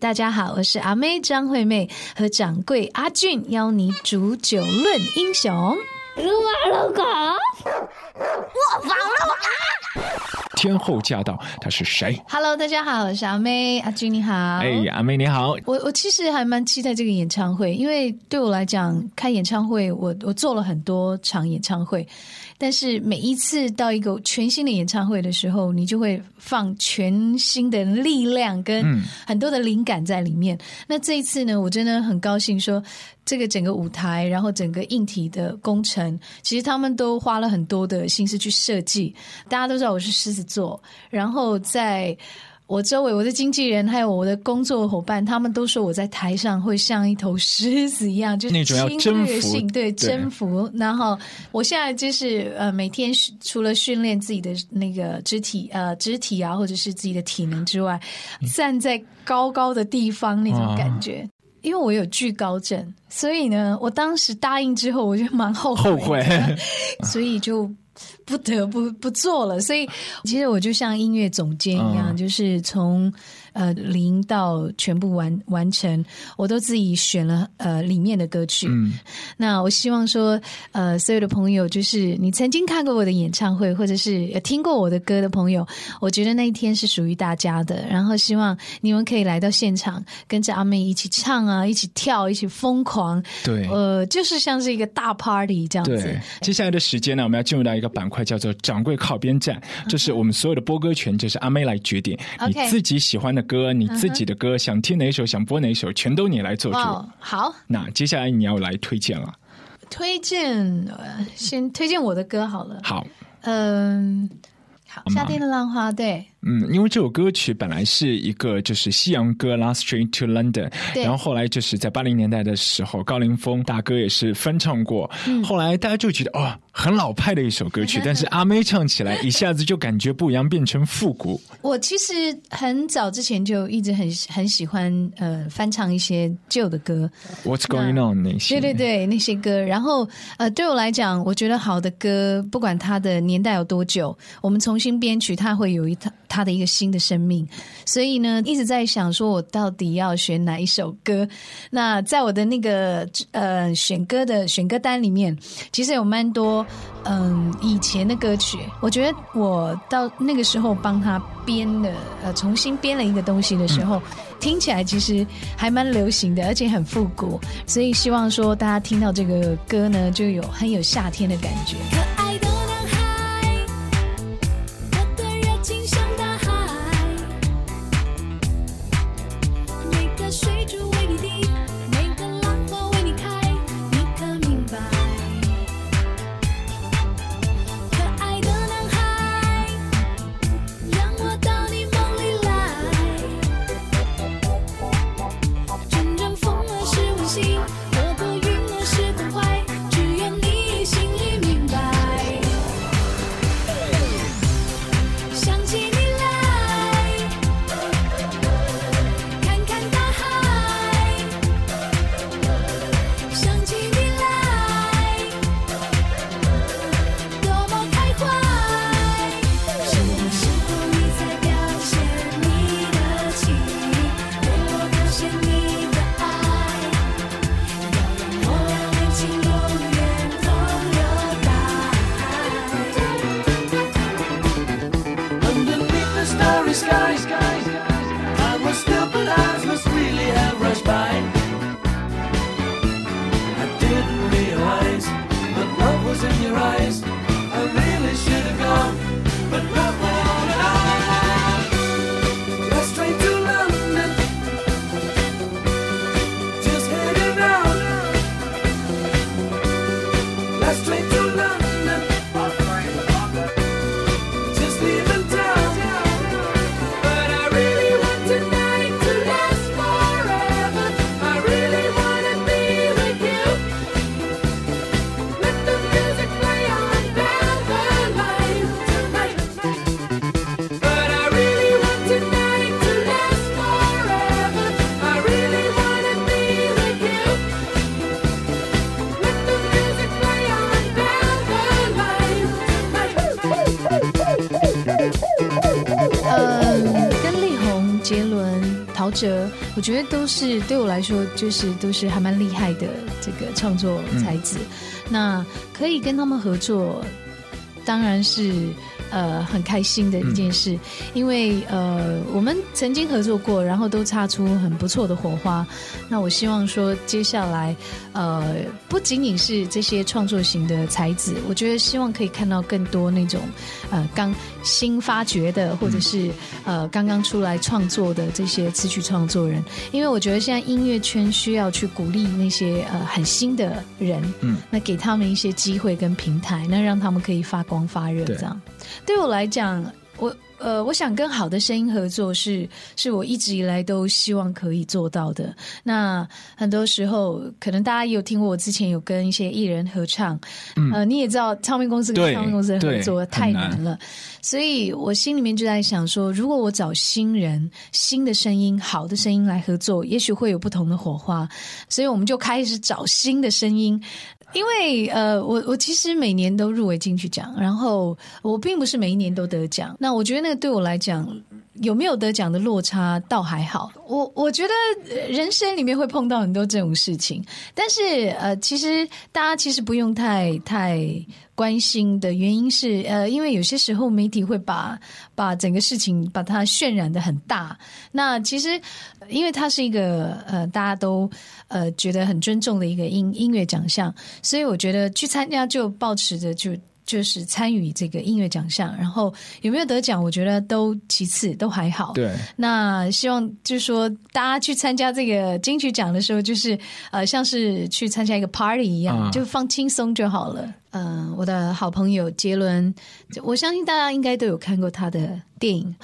大家好，我是阿妹张惠妹和掌柜阿俊，邀你煮酒论英雄。撸啊撸狗，我放撸天后驾到，她是谁 Hello，大家好，我是阿妹，阿俊你好。哎，阿妹你好。我我其实还蛮期待这个演唱会，因为对我来讲，开演唱会，我我做了很多场演唱会，但是每一次到一个全新的演唱会的时候，你就会放全新的力量跟很多的灵感在里面。那这一次呢，我真的很高兴说。这个整个舞台，然后整个硬体的工程，其实他们都花了很多的心思去设计。大家都知道我是狮子座，然后在我周围，我的经纪人还有我的工作伙伴，他们都说我在台上会像一头狮子一样，就是那种要征服，对征服。然后我现在就是呃，每天除了训练自己的那个肢体呃肢体啊，或者是自己的体能之外，站在高高的地方那种感觉。因为我有惧高症，所以呢，我当时答应之后，我就蛮后悔，后悔，所以就不得不不做了。所以其实我就像音乐总监一样，就是从。呃，零到全部完完成，我都自己选了呃里面的歌曲。嗯，那我希望说，呃，所有的朋友，就是你曾经看过我的演唱会，或者是听过我的歌的朋友，我觉得那一天是属于大家的。然后希望你们可以来到现场，跟着阿妹一起唱啊，一起跳，一起疯狂。对，呃，就是像是一个大 party 这样子。对，接下来的时间呢，我们要进入到一个板块，叫做“掌柜靠边站”，就是我们所有的播歌权就是阿妹来决定，你自己喜欢的。歌，你自己的歌，想听哪一首，想播哪一首，全都你来做主。好，那接下来你要来推荐了。推荐，先推荐我的歌好了。好，嗯，好，夏天的浪花，对。嗯，因为这首歌曲本来是一个就是西洋歌《Last Train to London》，然后后来就是在八零年代的时候，高凌风大哥也是翻唱过。后来大家就觉得哦，很老派的一首歌曲，但是阿妹唱起来一下子就感觉不一样，变成复古。我其实很早之前就一直很很喜欢呃翻唱一些旧的歌，What's Going On 那些，对对对那些歌。然后呃对我来讲，我觉得好的歌，不管它的年代有多久，我们重新编曲，它会有一套。他的一个新的生命，所以呢，一直在想说，我到底要选哪一首歌？那在我的那个呃选歌的选歌单里面，其实有蛮多嗯以前的歌曲。我觉得我到那个时候帮他编的呃重新编了一个东西的时候，听起来其实还蛮流行的，而且很复古。所以希望说大家听到这个歌呢，就有很有夏天的感觉。skies, guys. 陶喆，我觉得都是对我来说，就是都是还蛮厉害的这个创作才子。那可以跟他们合作，当然是。呃，很开心的一件事，因为呃，我们曾经合作过，然后都擦出很不错的火花。那我希望说，接下来呃，不仅仅是这些创作型的才子，我觉得希望可以看到更多那种呃刚新发掘的，或者是呃刚刚出来创作的这些词曲创作人。因为我觉得现在音乐圈需要去鼓励那些呃很新的人，嗯，那给他们一些机会跟平台，那让他们可以发光发热，这样。对我来讲，我呃，我想跟好的声音合作是是我一直以来都希望可以做到的。那很多时候，可能大家也有听过，我之前有跟一些艺人合唱，呃，你也知道，唱片公司跟唱片公司合作太难了，所以我心里面就在想说，如果我找新人、新的声音、好的声音来合作，也许会有不同的火花。所以我们就开始找新的声音。因为呃，我我其实每年都入围金曲奖，然后我并不是每一年都得奖。那我觉得那个对我来讲，有没有得奖的落差倒还好。我我觉得人生里面会碰到很多这种事情，但是呃，其实大家其实不用太太。关心的原因是，呃，因为有些时候媒体会把把整个事情把它渲染的很大。那其实，因为它是一个呃大家都呃觉得很尊重的一个音音乐奖项，所以我觉得去参加就保持着就。就是参与这个音乐奖项，然后有没有得奖，我觉得都其次，都还好。对，那希望就是说，大家去参加这个金曲奖的时候，就是呃，像是去参加一个 party 一样，就放轻松就好了。嗯，我的好朋友杰伦，我相信大家应该都有看过他的电影。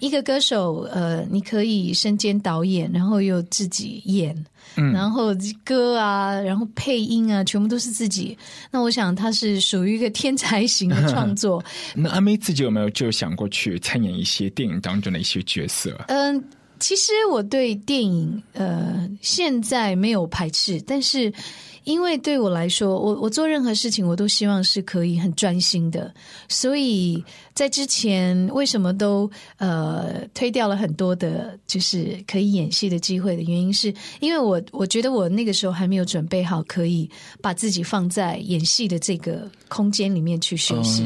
一个歌手，呃，你可以身兼导演，然后又自己演。嗯然后歌啊，然后配音啊，全部都是自己。那我想他是属于一个天才型的创作。那阿妹自己有没有就想过去参演一些电影当中的一些角色？嗯，其实我对电影呃现在没有排斥，但是。因为对我来说，我我做任何事情，我都希望是可以很专心的。所以在之前，为什么都呃推掉了很多的，就是可以演戏的机会的原因，是因为我我觉得我那个时候还没有准备好，可以把自己放在演戏的这个空间里面去学习。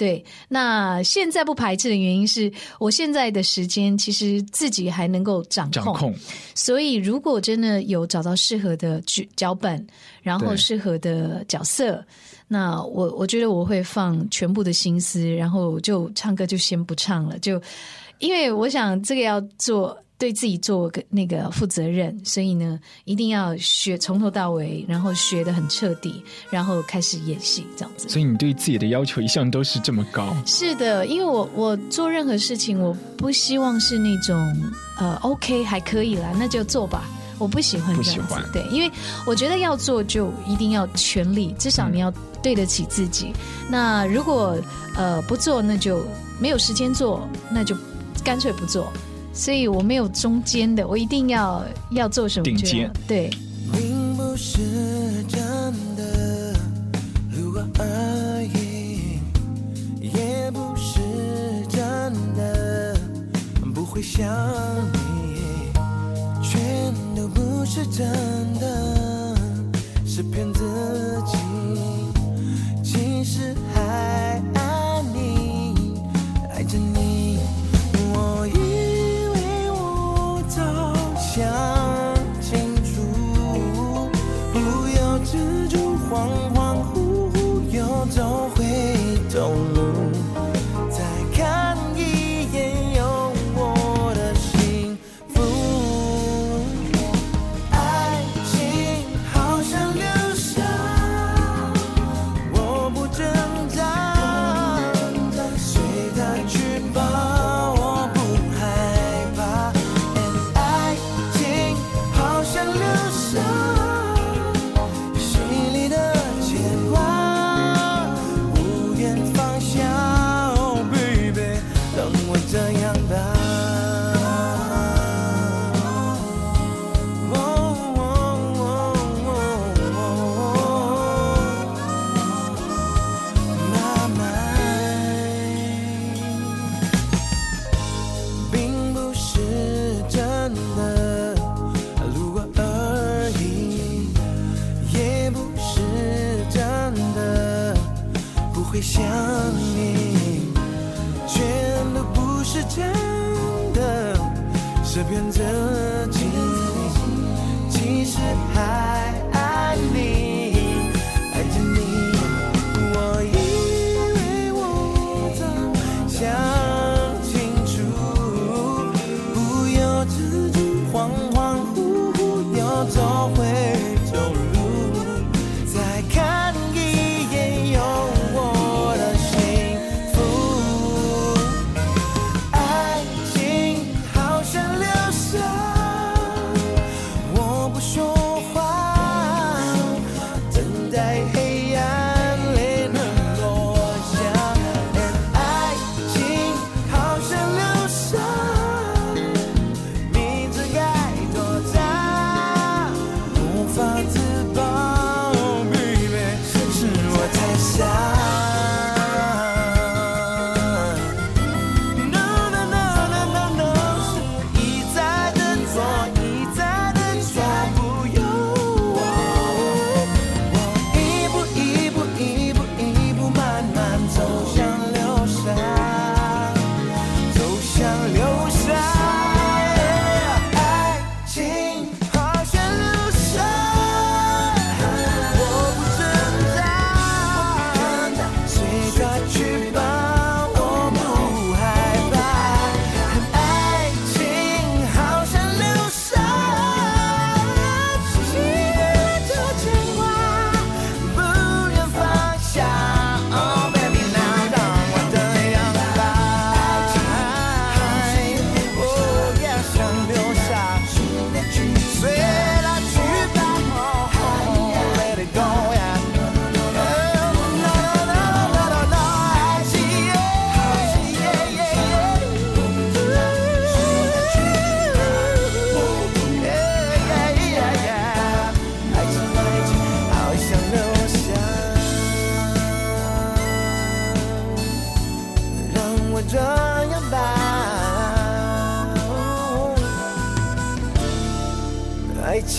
对，那现在不排斥的原因是我现在的时间其实自己还能够掌控，所以如果真的有找到适合的剧脚本，然后适合的角色，那我我觉得我会放全部的心思，然后就唱歌就先不唱了，就因为我想这个要做。对自己做个那个负责任，所以呢，一定要学从头到尾，然后学的很彻底，然后开始演戏这样子。所以你对自己的要求一向都是这么高？是的，因为我我做任何事情，我不希望是那种呃，OK 还可以啦，那就做吧。我不喜欢这样子，对，因为我觉得要做就一定要全力，至少你要对得起自己。那如果呃不做，那就没有时间做，那就干脆不做。所以我没有中间的，我一定要要做什么？顶尖对。并不是真的，如果而已，也不是真的，不会想你，全都不是真的，是骗自己，其实还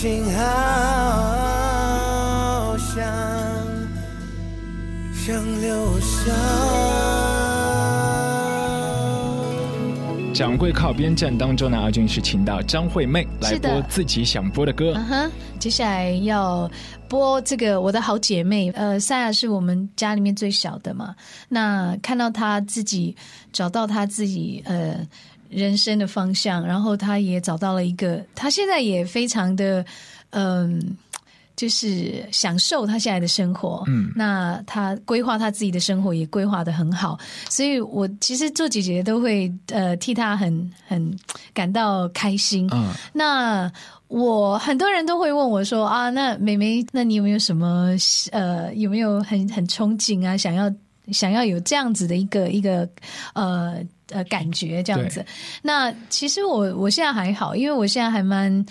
情好像像流沙。掌柜靠边站当中呢，阿俊是请到张惠妹来播自己想播的歌。嗯哼，接下来要播这个我的好姐妹，呃，赛亚是我们家里面最小的嘛。那看到她自己找到她自己呃人生的方向，然后他也找到了一个，他现在也非常的嗯。就是享受他现在的生活，嗯，那他规划他自己的生活也规划的很好，所以我其实做姐姐都会呃替他很很感到开心，嗯，那我很多人都会问我说啊，那妹妹，那你有没有什么呃，有没有很很憧憬啊，想要想要有这样子的一个一个呃呃感觉这样子？那其实我我现在还好，因为我现在还蛮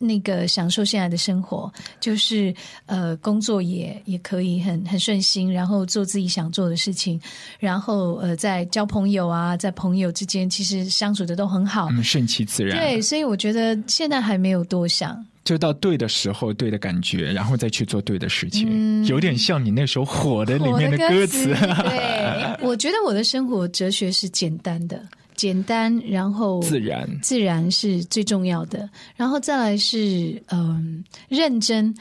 那个享受现在的生活，就是呃工作也也可以很很顺心，然后做自己想做的事情，然后呃在交朋友啊，在朋友之间其实相处的都很好。嗯，顺其自然。对，所以我觉得现在还没有多想。就到对的时候，对的感觉，然后再去做对的事情，嗯。有点像你那首《火的》里面的歌词。对，我觉得我的生活哲学是简单的，简单，然后自然自然是最重要的，然后再来是嗯认真。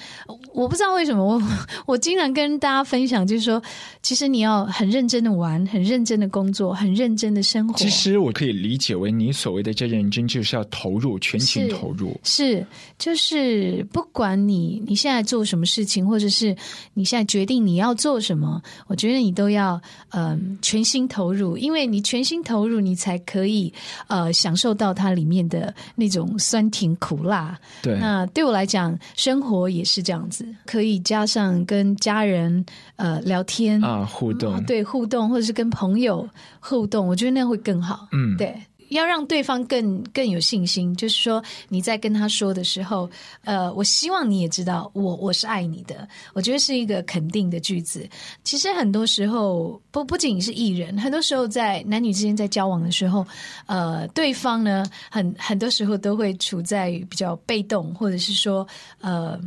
我不知道为什么我 我经常跟大家分享，就是说，其实你要很认真的玩，很认真的工作，很认真的生活。其实我可以理解为你所谓的这认真，就是要投入，全情投入。是，就是不管你你现在做什么事情，或者是你现在决定你要做什么，我觉得你都要嗯、全心投入，因为你全心投入，你才可以呃享受到它里面的那种酸甜苦辣。对，那对我来讲，生活也是这样子，可以加上跟家人呃聊天啊，互动，对互动，或者是跟朋友互动，我觉得那样会更好。嗯，对，要让对方更更有信心，就是说你在跟他说的时候，呃，我希望你也知道我我是爱你的，我觉得是一个肯定的句子。其实很多时候不不仅是艺人，很多时候在男女之间在交往的时候，呃，对方呢很很多时候都会处在比较被动，或者是说呃。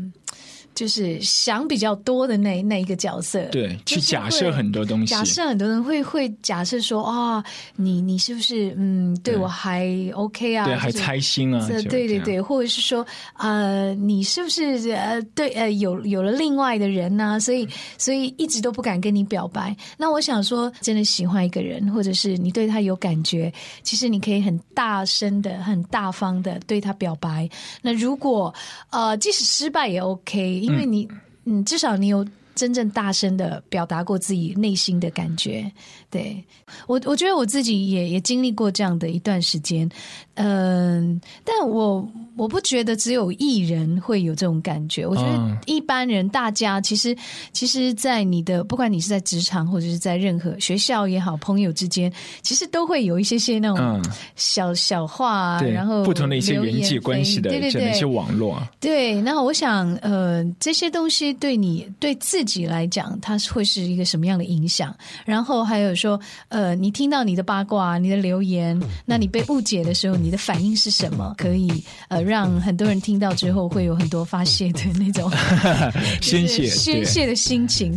就是想比较多的那那一个角色，对，去假设很多东西，假设很多人会会假设说啊、你你是不是嗯对对我还 OK 啊？对，还就是猜心啊，对对对，或者是说，呃，你是不是呃对呃有有了另外的人呢、所以所以一直都不敢跟你表白。那我想说，真的喜欢一个人，或者是你对他有感觉，其实你可以很大声的、很大方的对他表白。那如果呃即使失败也 OK，因为你嗯至少你有。真正大声的表达过自己内心的感觉，对我，我觉得我自己也也经历过这样的一段时间，嗯，但我我不觉得只有艺人会有这种感觉。我觉得嗯一般人，大家其实其实，在你的不管你是在职场或者是在任何学校也好，朋友之间，其实都会有一些些那种嗯小小话啊，然后不同的一些人际关系的对对对这那些网络啊，对，那我想，呃，这些东西对你对自己来讲，它是会是一个什么样的影响？然后还有说，呃，你听到你的八卦、你的留言，那你被误解的时候，你的反应是什么？可以呃，让很多人听到之后会有很多发泄的那种 宣泄，宣泄的心情。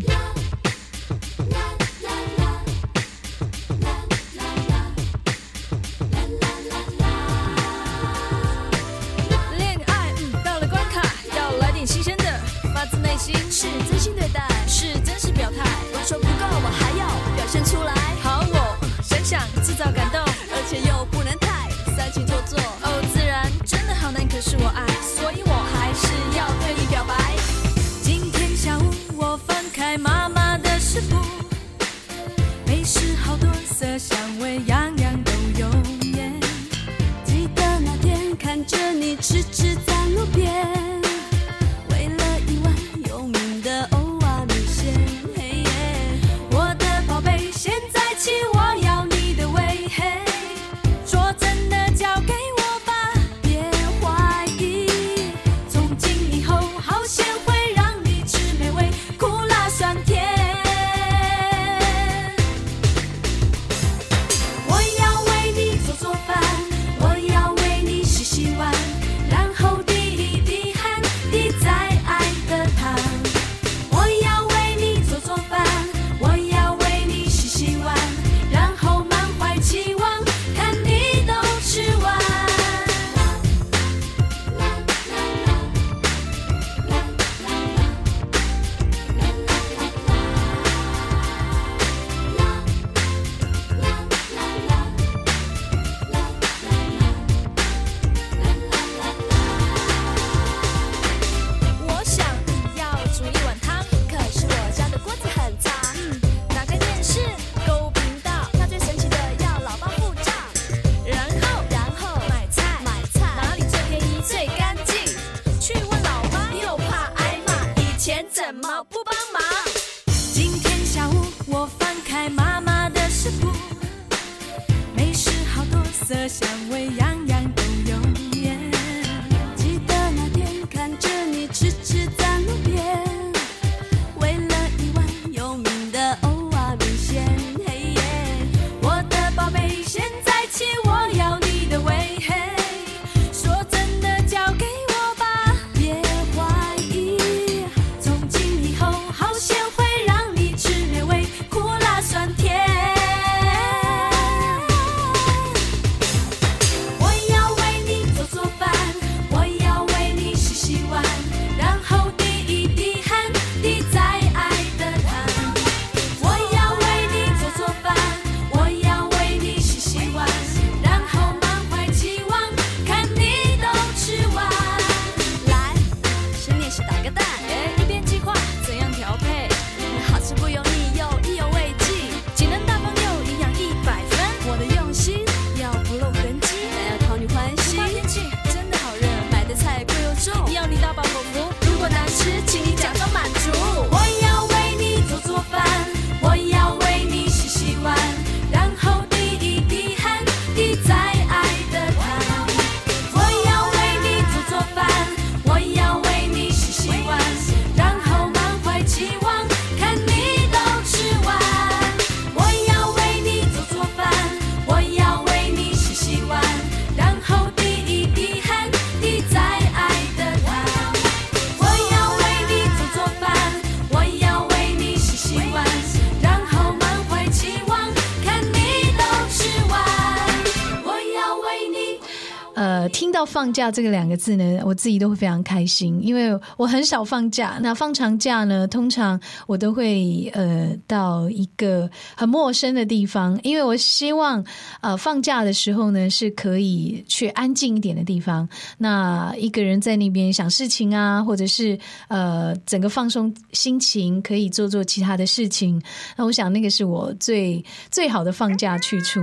放假这个两个字呢，我自己都会非常开心，因为我很少放假。那放长假呢，通常我都会呃到一个很陌生的地方，因为我希望呃放假的时候呢是可以去安静一点的地方。那一个人在那边想事情啊，或者是呃整个放松心情，可以做做其他的事情。那我想那个是我最最好的放假去处。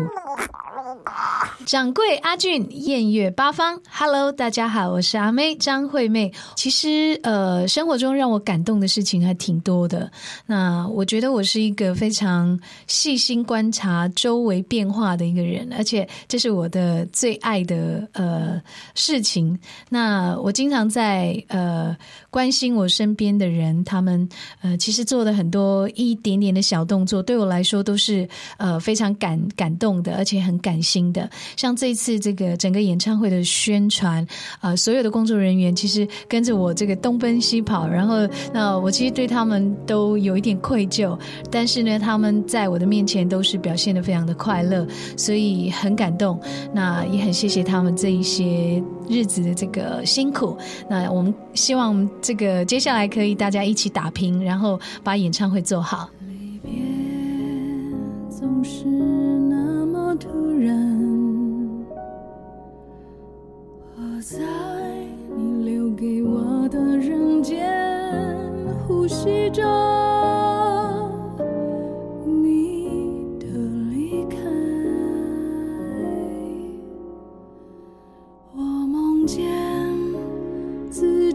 掌柜阿俊，艳月八方，Hello，大家好，我是阿妹张惠妹。其实，呃，生活中让我感动的事情还挺多的。那我觉得我是一个非常细心观察周围变化的一个人，而且这是我的最爱的呃事情。那我经常在呃关心我身边的人，他们呃其实做的很多一点点的小动作，对我来说都是呃非常感感动的，而且很感心的。像这次这个整个演唱会的宣传，呃，所有的工作人员其实跟着我这个东奔西跑，然后那我其实对他们都有一点愧疚，但是呢，他们在我的面前都是表现的非常的快乐，所以很感动。那也很谢谢他们这一些日子的这个辛苦。那我们希望这个接下来可以大家一起打拼，然后把演唱会做好。离别总是那么突然，我在你留给我的人间呼吸着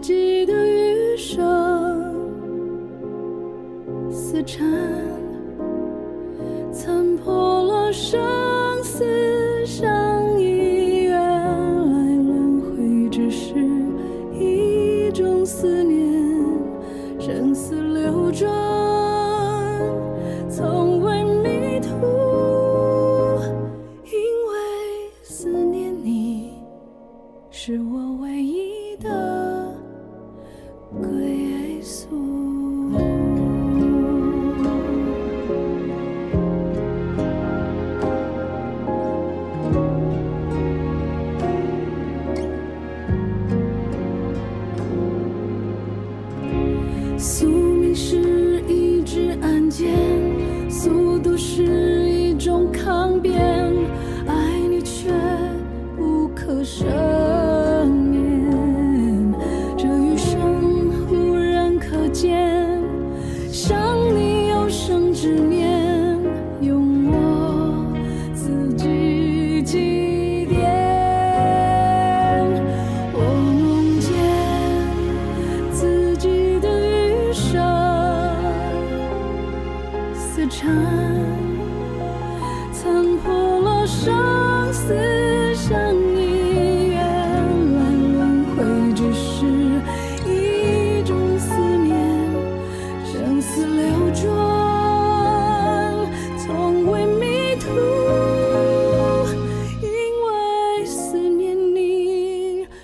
己的余生撕缠。残破了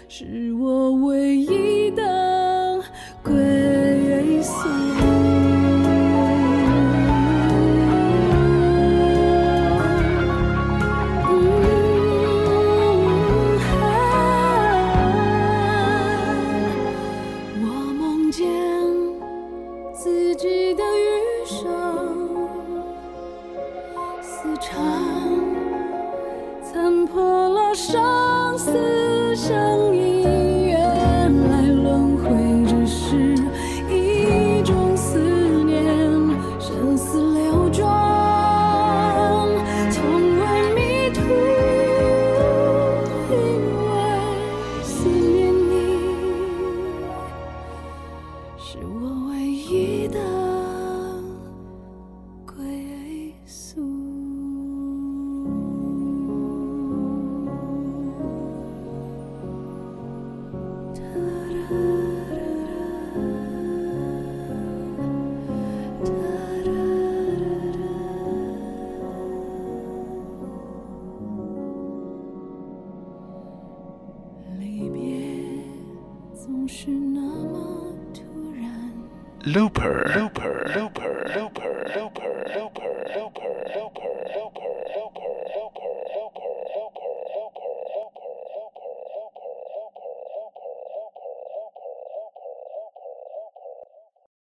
是我唯是我别